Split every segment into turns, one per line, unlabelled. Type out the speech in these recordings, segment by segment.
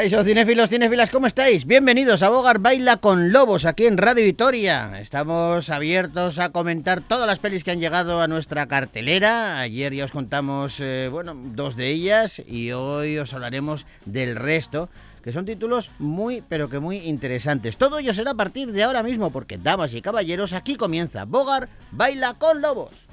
Caixo, cinéfilos, cinéfilas, ¿cómo estáis? Bienvenidos a Bogar Baila con Lobos aquí en Radio Vitoria. Estamos abiertos a comentar todas las pelis que han llegado a nuestra cartelera. Ayer ya os contamos, eh, bueno, dos de ellas y hoy os hablaremos del resto, que son títulos muy, pero que muy interesantes. Todo ello será a partir de ahora mismo porque, damas y caballeros, aquí comienza Bogar Baila con Lobos.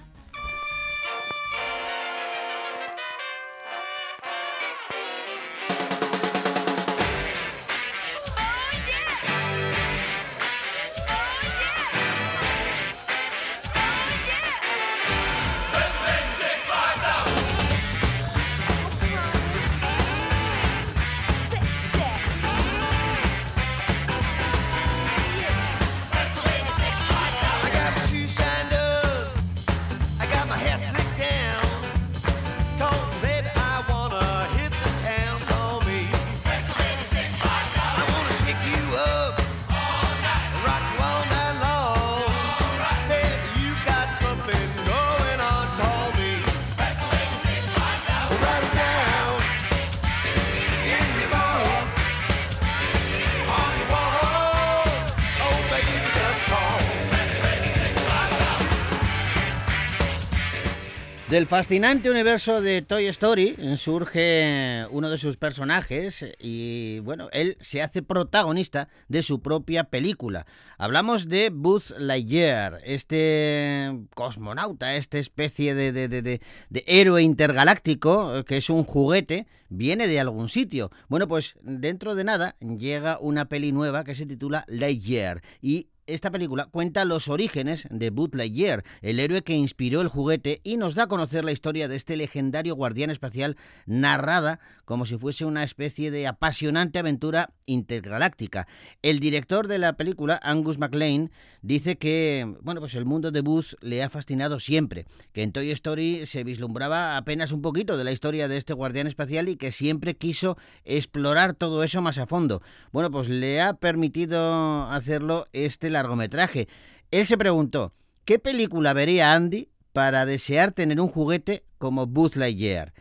Del fascinante universo de Toy Story surge uno de sus personajes y bueno, él se hace protagonista de su propia película. Hablamos de Buzz Lightyear, este cosmonauta, esta especie de, de- de- héroe intergaláctico que es un juguete, viene de algún sitio. Bueno, pues dentro de nada llega una peli nueva que se titula Lightyear y esta película cuenta los orígenes de Buzz el héroe que inspiró el juguete y nos da a conocer la historia de este legendario guardián espacial narrada como si fuese una especie de apasionante aventura intergaláctica. El director de la película, Angus MacLean, dice que, bueno, pues el mundo de Buzz le ha fascinado siempre, que en Toy Story se vislumbraba apenas un poquito de la historia de este guardián espacial y que siempre quiso explorar todo eso más a fondo. Bueno, pues le ha permitido hacerlo este largometraje. Él se preguntó, ¿qué película vería Andy para desear tener un juguete como Buzz Lightyear?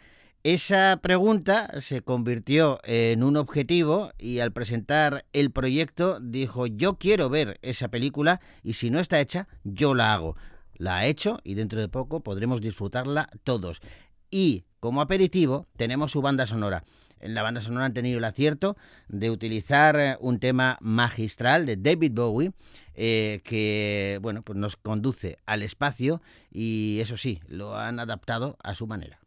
Esa pregunta se convirtió en un objetivo y al presentar el proyecto dijo yo quiero ver esa película y si no está hecha yo la hago. La ha hecho y dentro de poco podremos disfrutarla todos. Y como aperitivo tenemos su banda sonora. En la banda sonora han tenido el acierto de utilizar eh, un tema magistral de David Bowie eh, que bueno pues nos conduce al espacio y eso sí lo han adaptado a su manera.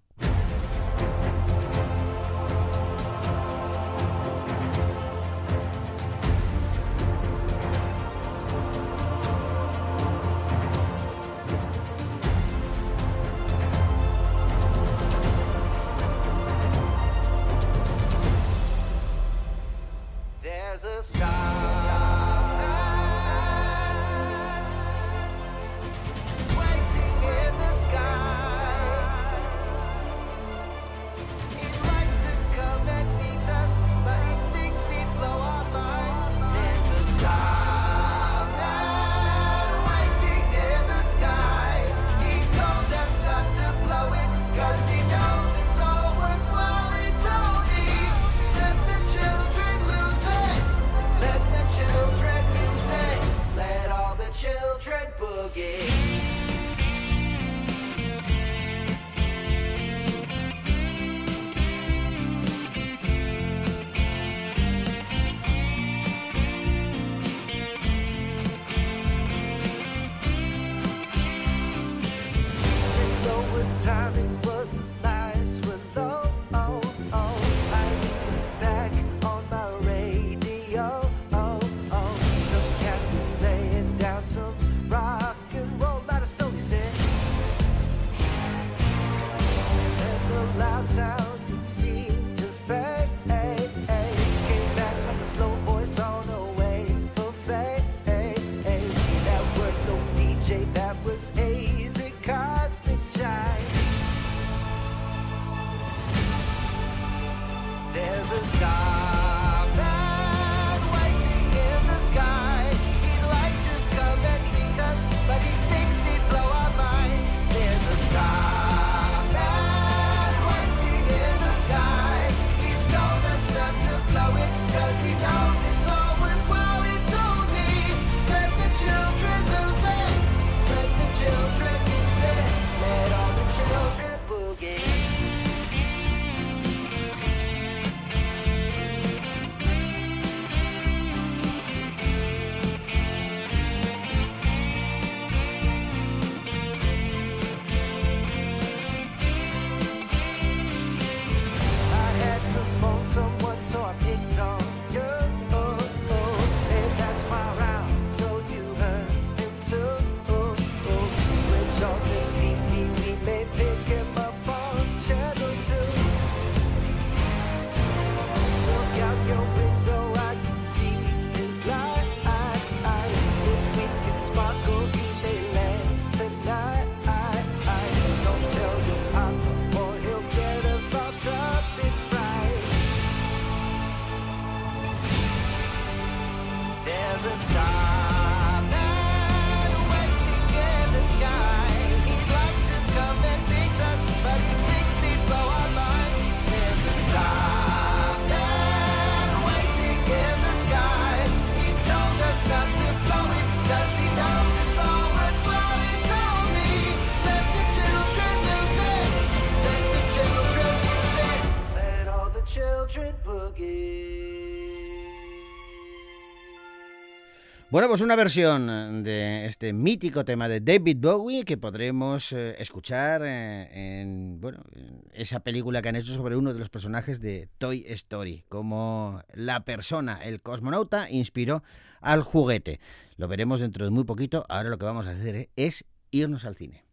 Bueno, pues una versión de este mítico tema de David Bowie que podremos eh, escuchar eh, en bueno, en esa película que han hecho sobre uno de los personajes de Toy Story, como la persona, el cosmonauta, inspiró al juguete. Lo veremos dentro de muy poquito. Ahora lo que vamos a hacer eh, es irnos al cine.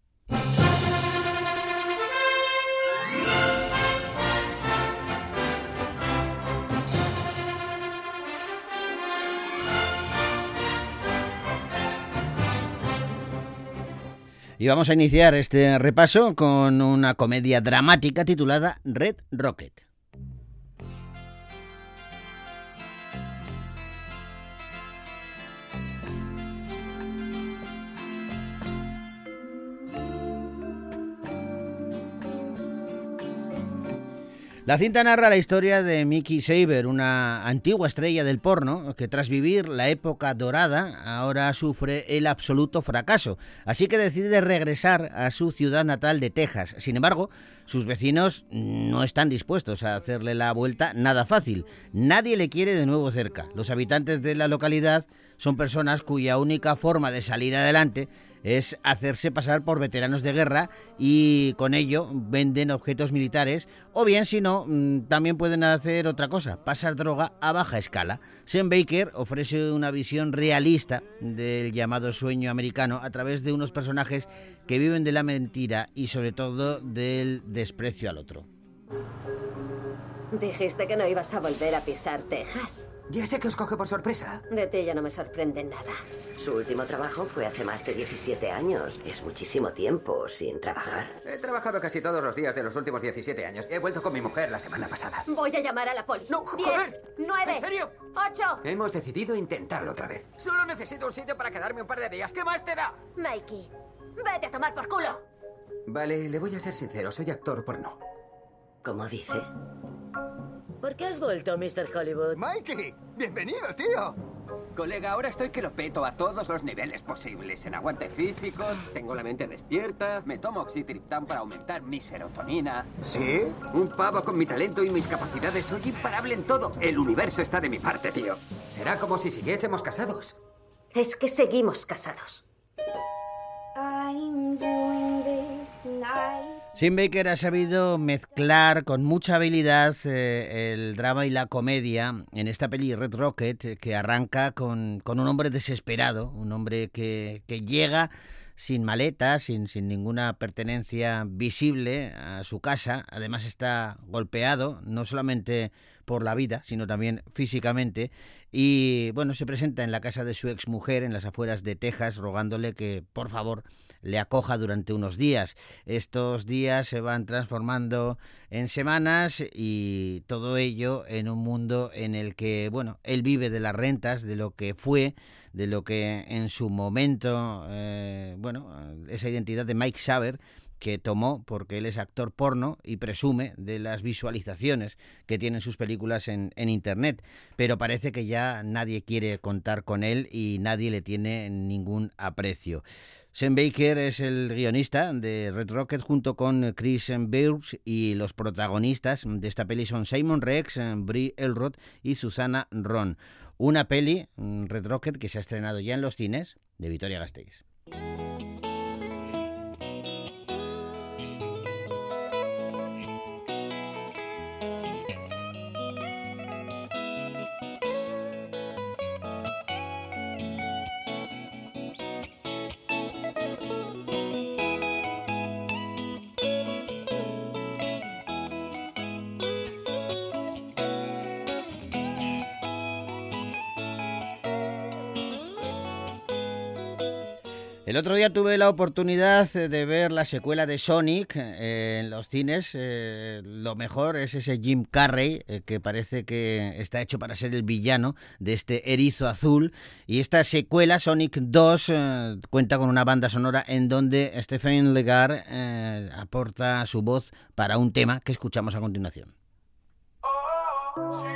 Y vamos a iniciar este repaso con una comedia dramática titulada Red Rocket. La cinta narra la historia de Mickey Saber, una antigua estrella del porno que tras vivir la época dorada ahora sufre el absoluto fracaso, así que decide regresar a su ciudad natal de Texas. Sin embargo, sus vecinos no están dispuestos a hacerle la vuelta nada fácil. Nadie le quiere de nuevo cerca. Los habitantes de la localidad son personas cuya única forma de salir adelante es hacerse pasar por veteranos de guerra y con ello venden objetos militares o bien si no mm, también pueden hacer otra cosa, pasar droga a baja escala. Sean Baker ofrece una visión realista del llamado sueño americano a través de unos personajes que viven de la mentira y sobre todo del desprecio al otro.
Dijiste que no ibas a volver a pisar Texas.
Ya sé que os coge por sorpresa.
De ti ya no me sorprende nada.
Su último trabajo fue hace más de 17 años. Es muchísimo tiempo sin trabajar.
He trabajado casi todos los días de los últimos 17 años. He vuelto con mi mujer la semana pasada.
Voy a llamar a la poli.
No,
Diez,
joder.
nueve,
¿En serio?
ocho.
Hemos decidido intentarlo otra vez. Solo necesito un sitio para quedarme un par de días. ¿Qué más te da?
Mikey, vete a tomar por culo.
Vale, le voy a ser sincero. Soy actor porno.
¿Cómo dice?
¿Por qué has vuelto, Mr. Hollywood?
Mikey, bienvenido, tío.
Colega, ahora estoy que lo peto a todos los niveles posibles. En aguante físico, tengo la mente despierta, me tomo oxitriptán para aumentar mi serotonina.
¿Sí?
Un pavo con mi talento y mis capacidades. Soy imparable en todo. El universo está de mi parte, tío.
Será como si siguiésemos casados.
Es que seguimos casados.
I'm doing.
Sim Baker ha sabido mezclar con mucha habilidad eh, el drama y la comedia en esta peli Red Rocket, eh, que arranca con, con un hombre desesperado, un hombre que, que llega sin maleta, sin, sin ninguna pertenencia visible a su casa. Además está golpeado, no solamente por la vida, sino también físicamente. Y bueno, se presenta en la casa de su exmujer en las afueras de Texas, rogándole que por favor le acoja durante unos días. Estos días se van transformando en semanas y todo ello en un mundo en el que, bueno, él vive de las rentas, de lo que fue, de lo que en su momento, eh, bueno, esa identidad de Mike Saber que tomó porque él es actor porno y presume de las visualizaciones que tienen sus películas en, en, Internet. Pero parece que ya nadie quiere contar con él y nadie le tiene ningún aprecio. Sam Baker es el guionista de Red Rocket junto con Chris Beers y los protagonistas de esta peli son Simon Rex, Brie Elrod y Susana Ron. Una peli, Red Rocket, que se ha estrenado ya en los cines de Vitoria Gasteiz. El otro día tuve la oportunidad de ver la secuela de Sonic eh, en los cines. Eh, lo mejor es ese Jim Carrey, eh, que parece que está hecho para ser el villano de este erizo azul. Y esta secuela, Sonic 2, eh, cuenta con una banda sonora en donde Stephen Legar eh, aporta su voz para un tema que escuchamos a continuación.
Je suis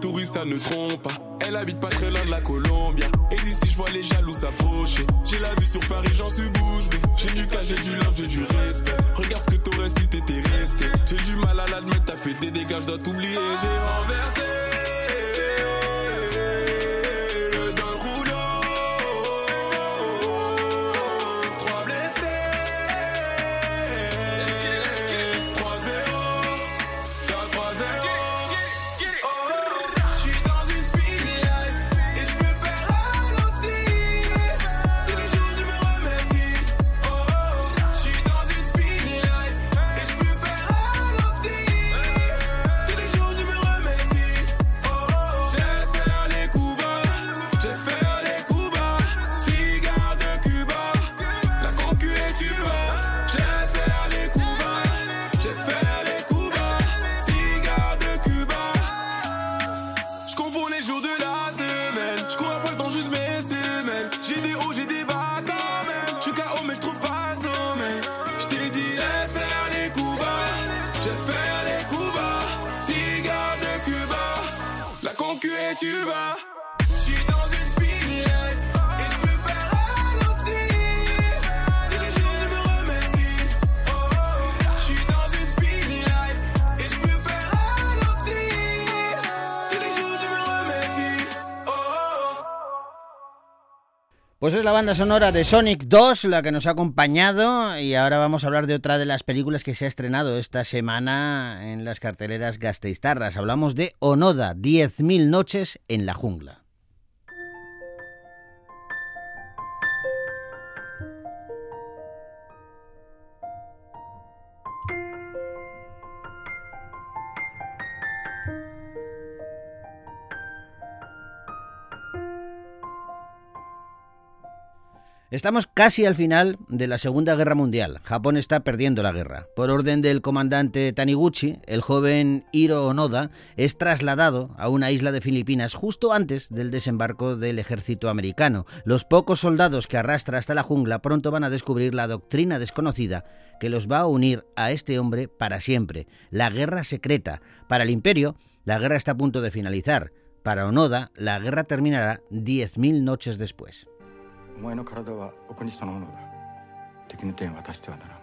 touriste, ça ne trompe pas. Elle habite pas très loin de la Colombia. Et d'ici, je vois les jaloux s'approcher. J'ai la vue sur Paris, j'en suis bouche bée. J'ai du cash, j'ai du love, j'ai du respect. Regarde ce que t'aurais si t'étais resté. J'ai du mal à l'admettre, t'as fait des dégâts, je dois t'oublier. J'ai renversé.
Es la banda sonora de Sonic 2 la que nos ha acompañado y ahora vamos a hablar de otra de las películas que se ha estrenado esta semana en las carteleras gasteiztarras. Hablamos de Onoda, 10.000 noches en la jungla. Estamos casi al final de la Segunda Guerra Mundial. Japón está perdiendo la guerra. Por orden del comandante Taniguchi, el joven Hiro Onoda es trasladado a una isla de Filipinas justo antes del desembarco del ejército americano. Los pocos soldados que arrastra hasta la jungla pronto van a descubrir la doctrina desconocida que los va a unir a este hombre para siempre. La guerra secreta. Para el imperio, la guerra está a punto de finalizar. Para Onoda, la guerra terminará 10.000 noches después.
お前の体はお国そのものだ。敵の手に渡してはならん。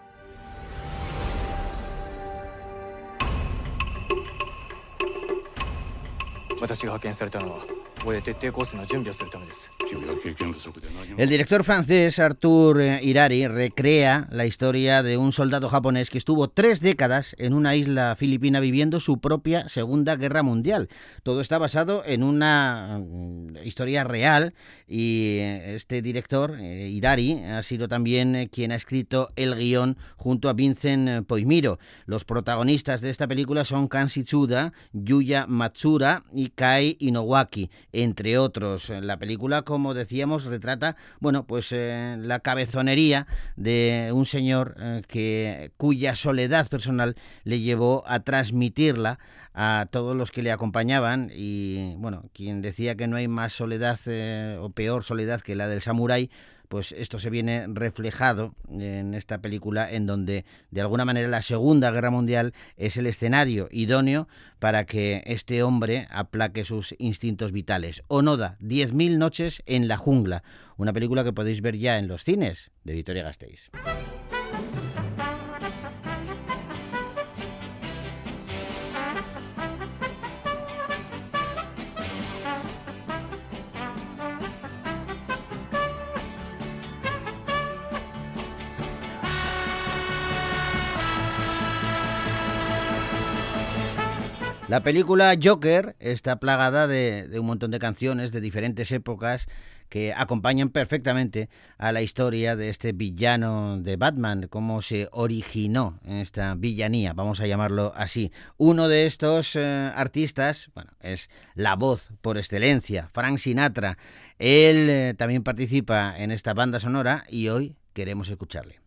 私が派遣されたのはここで徹底抗戦の準備をするためです。
El director francés Arthur eh, Irari recrea la historia de un soldado japonés que estuvo tres décadas en una isla filipina viviendo su propia Segunda Guerra Mundial. Todo está basado en una mm, historia real y eh, este director, eh, Irari, ha sido también quien ha escrito el guion junto a Vincent Poimiro. Los protagonistas de esta película son Kansi Tsuda, Yuya Matsura y Kai Inowaki, entre otros. La película con como decíamos, retrata, bueno, pues eh, la cabezonería de un señor eh, que cuya soledad personal le llevó a transmitirla a todos los que le acompañaban. Y bueno, quien decía que no hay más soledad eh, o peor soledad que la del samurái, pues esto se viene reflejado en esta película en donde de alguna manera la Segunda Guerra Mundial es el escenario idóneo para que este hombre aplaque sus instintos vitales. Onoda, 10.000 noches en la jungla, una película que podéis ver ya en los cines de Vitoria Gasteiz. La película Joker está plagada de, de, un montón de canciones de diferentes épocas que acompañan perfectamente a la historia de este villano de Batman, cómo se originó esta villanía, vamos a llamarlo así. Uno de estos eh, artistas, bueno, es la voz por excelencia, Frank Sinatra. Él eh, también participa en esta banda sonora y hoy queremos escucharle.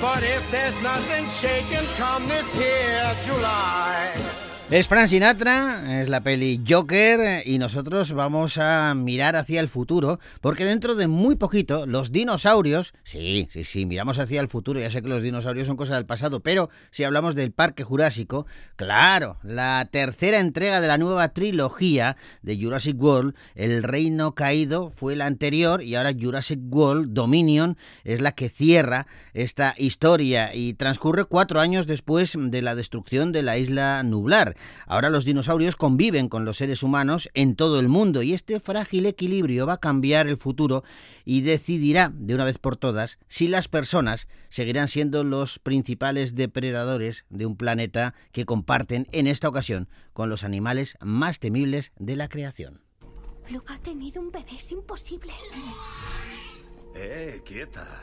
But if there's nothing shaking come this here July.
Es Frank Sinatra, es la peli Joker y nosotros vamos a mirar hacia el futuro porque dentro de muy poquito los dinosaurios, sí, sí, sí, miramos hacia el futuro, ya sé que los dinosaurios son cosas del pasado, pero si hablamos del Parque Jurásico, claro, la tercera entrega de la nueva trilogía de Jurassic World, El Reino Caído fue la anterior y ahora Jurassic World Dominion es la que cierra esta historia y transcurre cuatro años después de la destrucción de la isla Nublar. Ahora los dinosaurios conviven con los seres humanos en todo el mundo y este frágil equilibrio va a cambiar el futuro y decidirá de una vez por todas si las personas seguirán siendo los principales depredadores de un planeta que comparten en esta ocasión con los animales más temibles de la creación.
Blue ha tenido un bebé, es imposible.
Eh, quieta.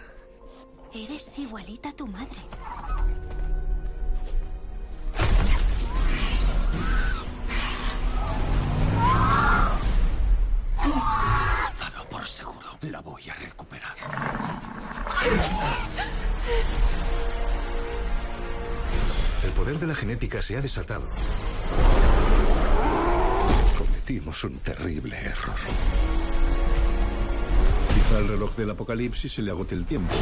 Eres igualita a tu madre. La voy a recuperar.
El poder de la genética se ha desatado. Cometimos un terrible error. Quizá al reloj del apocalipsis se le agote el tiempo.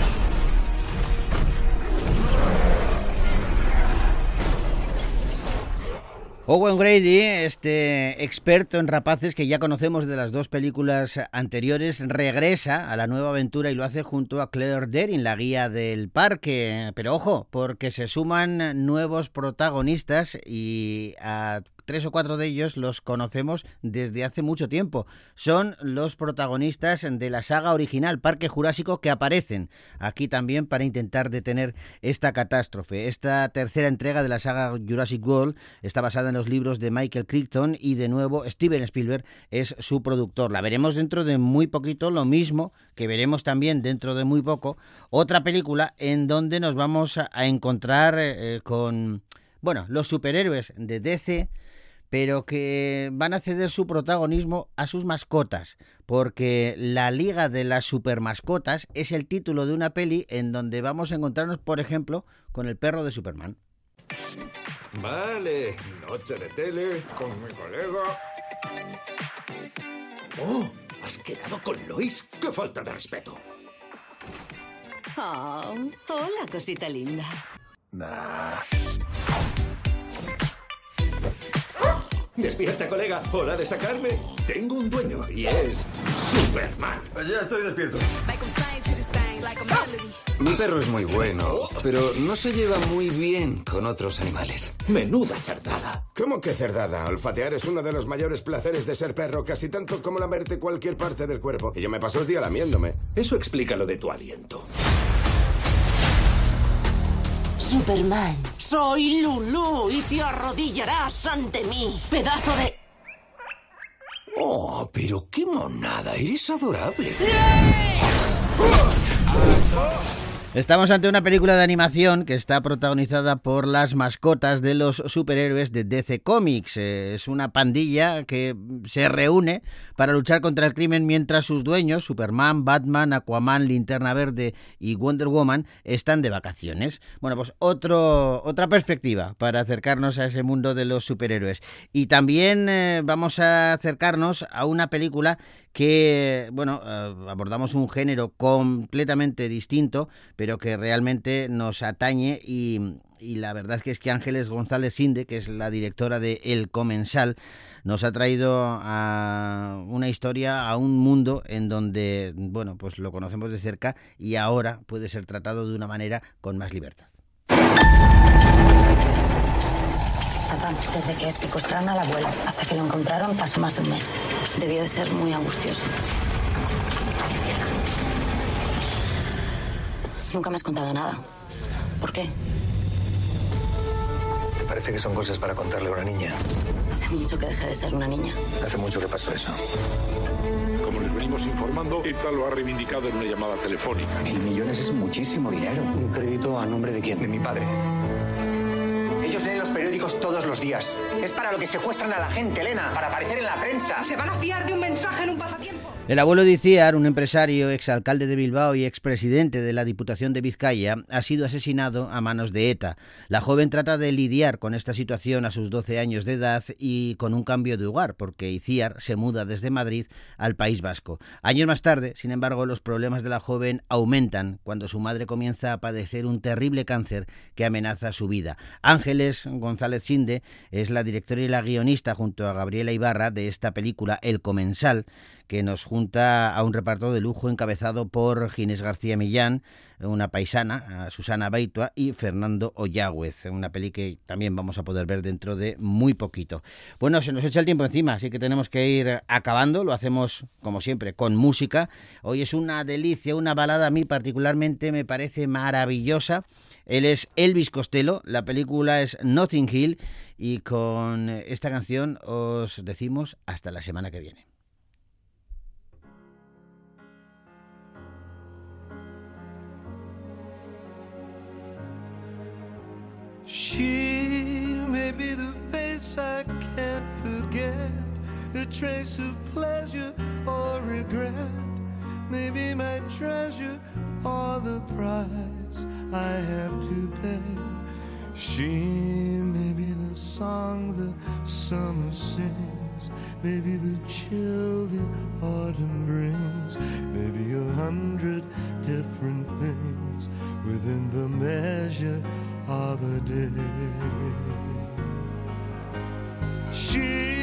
Owen Grady, este experto en rapaces que ya conocemos de las dos películas anteriores, regresa a la nueva aventura y lo hace junto a Claire Derin, la guía del parque. Pero ojo, porque se suman nuevos protagonistas y a tres o cuatro de ellos los conocemos desde hace mucho tiempo. Son los protagonistas de la saga original Parque Jurásico que aparecen aquí también para intentar detener esta catástrofe. Esta tercera entrega de la saga Jurassic World está basada en los libros de Michael Crichton y de nuevo Steven Spielberg es su productor. La veremos dentro de muy poquito, lo mismo que veremos también dentro de muy poco otra película en donde nos vamos a encontrar eh, con bueno, los superhéroes de DC pero que van a ceder su protagonismo a sus mascotas, porque La Liga de las Supermascotas es el título de una peli en donde vamos a encontrarnos, por ejemplo, con el perro de Superman.
Vale, noche de tele con mi colega.
¡Oh! ¿Has quedado con Lois? ¡Qué falta de respeto!
Oh, hola, cosita linda.
Nah. Despierta, colega. Hora de sacarme. Tengo un dueño y es Superman.
Ya estoy despierto. Mi perro es muy bueno, pero no se lleva muy bien con otros animales.
Menuda cerdada.
¿Cómo que cerdada? Olfatear es uno de los mayores placeres de ser perro, casi tanto como lamerte cualquier parte del cuerpo. Y yo me paso el día lamiéndome.
Eso explica lo de tu aliento.
Superman, soy Lulu y te arrodillarás ante mí, pedazo de...
Oh, pero qué monada, eres adorable.
Estamos ante una película de animación que está protagonizada por las mascotas de los superhéroes de DC Comics. Eh, Es una pandilla que se reúne para luchar contra el crimen mientras sus dueños, Superman, Batman, Aquaman, Linterna Verde y Wonder Woman, están de vacaciones. Bueno, pues otro, otra perspectiva para acercarnos a ese mundo de los superhéroes. Y también eh, vamos a acercarnos a una película que, bueno, eh, abordamos un género completamente distinto, pero que realmente nos atañe y, la verdad es que es que Ángeles González Sinde, que es la directora de El Comensal, nos ha traído a una historia, a un mundo en donde, bueno, pues lo conocemos de cerca y ahora puede ser tratado de una manera con más libertad.
Papá, desde que secuestraron al abuelo hasta que lo encontraron pasó más de un mes. Debió de ser muy angustioso. Nunca me has contado nada. ¿Por qué?
¿Te parece que son cosas para contarle a una niña?
Hace mucho que dejé de ser una niña.
Hace mucho que pasó eso.
Como les venimos informando, ETA lo ha reivindicado en una llamada telefónica.
Mil millones es muchísimo dinero. ¿Un crédito a nombre de quién? De mi padre.
Periódicos todos los días. Es para lo que secuestran a la gente, Elena, para aparecer en la prensa. ¿Se van a fiar de un mensaje en un pasatiempo?
El abuelo de Iciar, un empresario, exalcalde de Bilbao y expresidente de la Diputación de Vizcaya, ha sido asesinado a manos de ETA. La joven trata de lidiar con esta situación a sus 12 años de edad y con un cambio de hogar, porque Iciar se muda desde Madrid al País Vasco. Años más tarde, sin embargo, los problemas de la joven aumentan cuando su madre comienza a padecer un terrible cáncer que amenaza su vida. Ángeles González Es la directora y la guionista junto a Gabriela Ibarra de esta película El Comensal, que nos junta a un reparto de lujo encabezado por Ginés García Millán, una paisana, Susana Baitua y Fernando Ollagüez, una peli que también vamos a poder ver dentro de muy poquito. Bueno, se nos echa el tiempo encima, así que tenemos que ir acabando, lo hacemos como siempre con música. Hoy es una delicia, una balada a mí particularmente me parece maravillosa. Él es Elvis Costello, la película es Notting Hill y con esta canción os decimos hasta la semana que viene.
She may be the face I can't forget, a trace of pleasure or regret, maybe my treasure or the I have to pay. She may be the song the summer sings, maybe the chill the autumn brings, maybe a hundred different things within the measure of a day. She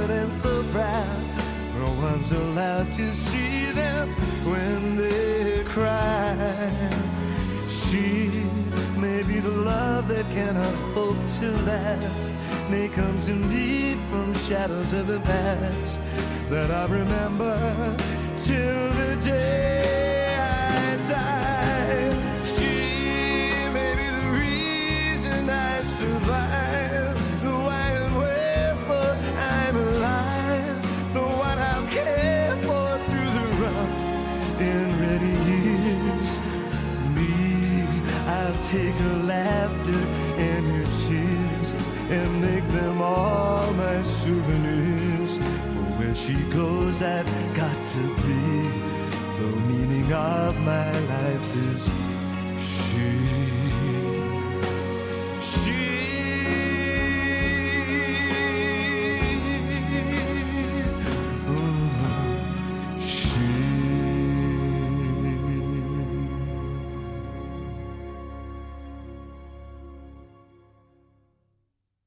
Private and so proud. No one's allowed to see them when they cry. She may be the love that cannot hope to last. May comes indeed from shadows of the past that I remember till